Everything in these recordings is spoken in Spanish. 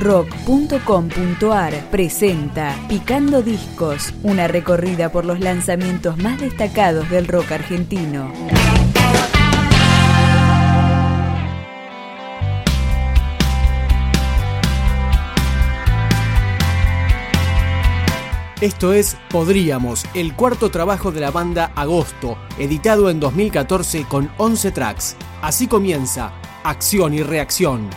rock.com.ar presenta Picando Discos, una recorrida por los lanzamientos más destacados del rock argentino. Esto es Podríamos, el cuarto trabajo de la banda Agosto, editado en 2014 con 11 tracks. Así comienza Acción y Reacción.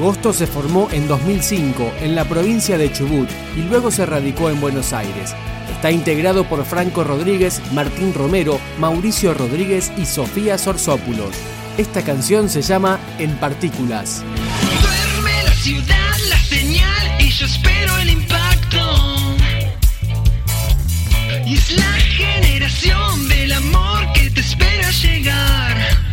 Agosto se formó en 2005 en la provincia de Chubut y luego se radicó en Buenos Aires. Está integrado por Franco Rodríguez, Martín Romero, Mauricio Rodríguez y Sofía Sorsópulos. Esta canción se llama En Partículas. Duerme la ciudad, la señal y yo espero el impacto. Y es la generación del amor que te espera llegar.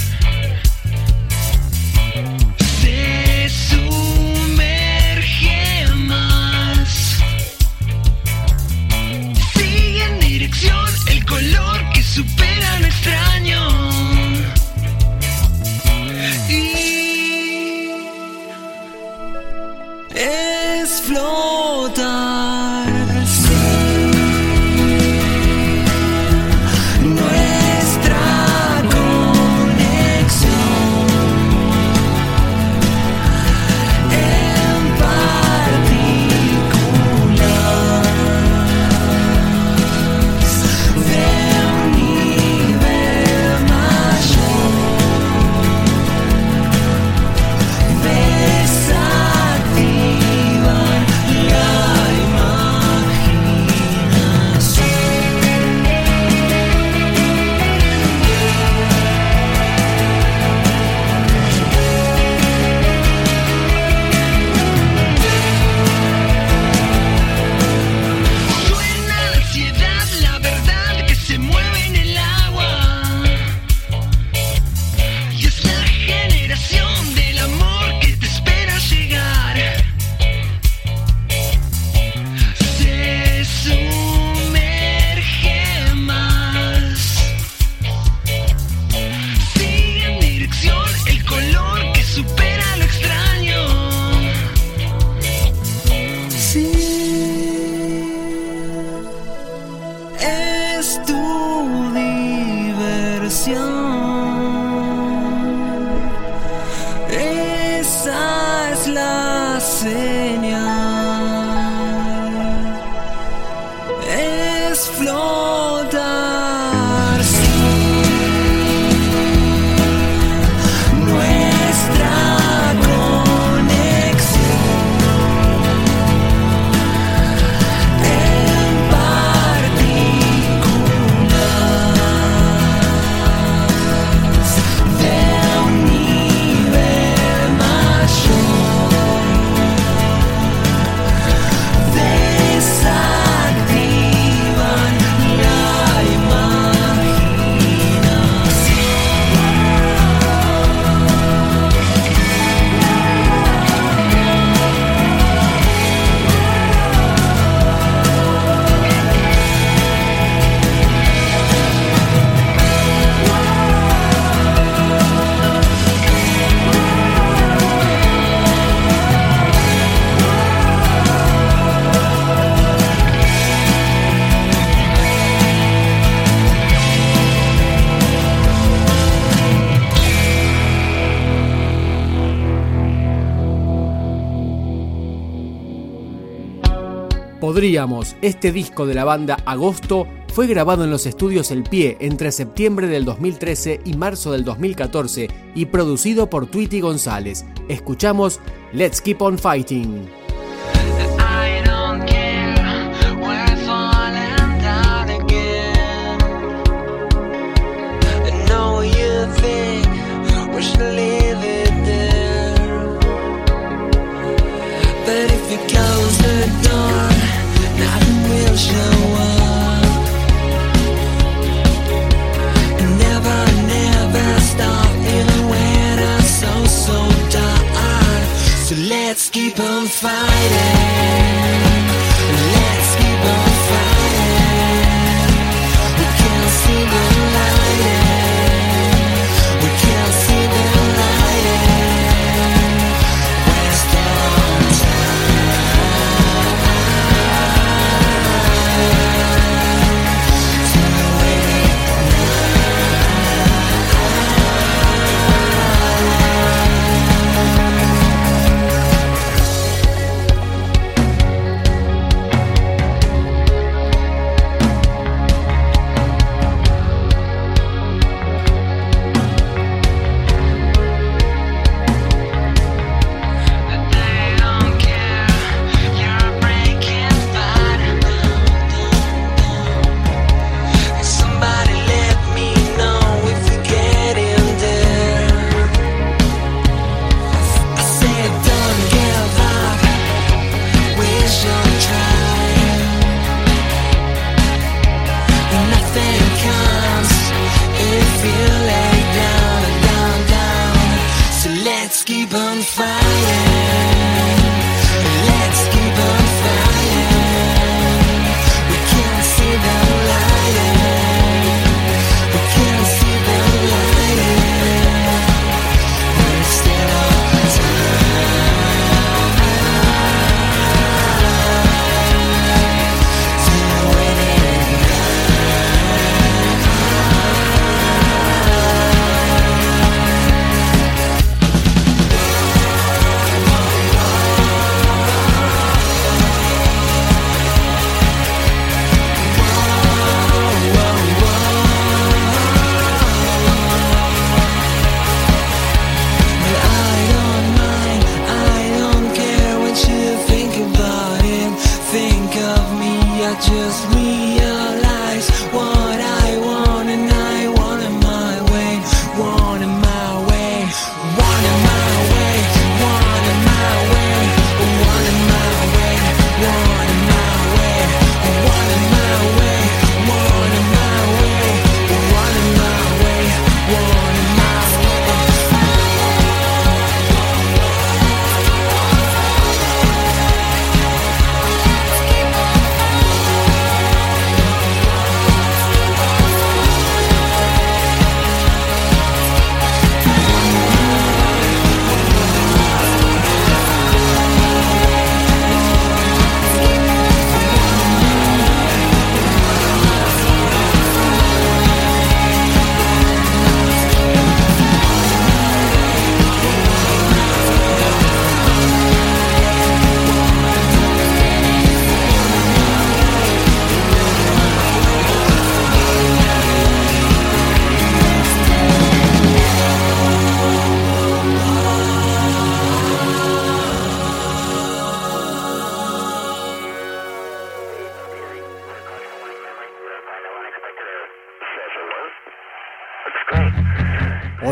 Podríamos, este disco de la banda Agosto fue grabado en los estudios El Pie entre septiembre del 2013 y marzo del 2014 y producido por Tweety González. Escuchamos Let's Keep on Fighting. Let's keep on fighting. Let's keep on fighting. We can't see the light.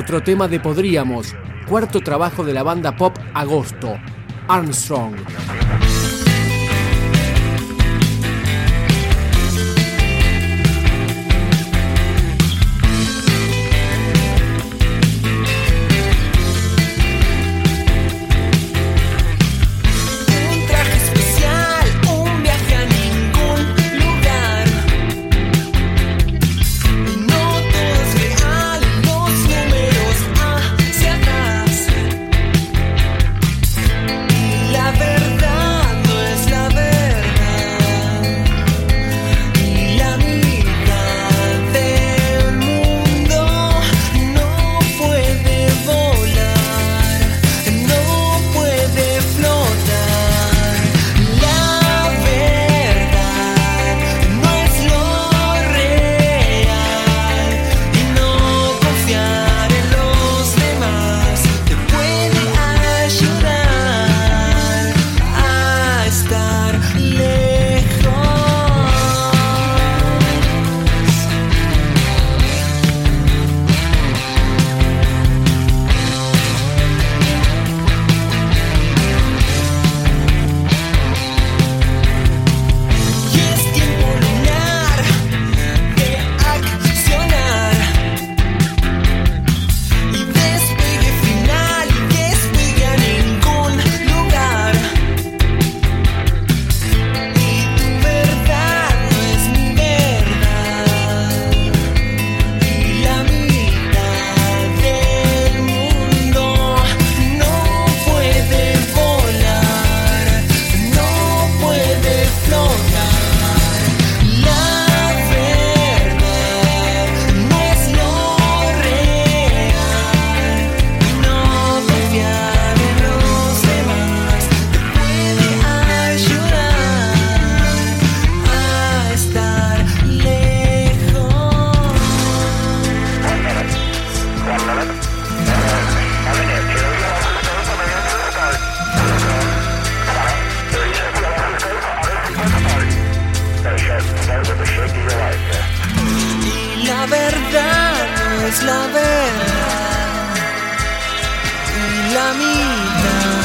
Otro tema de Podríamos, cuarto trabajo de la banda pop Agosto, Armstrong. no es la verdad y la mitad.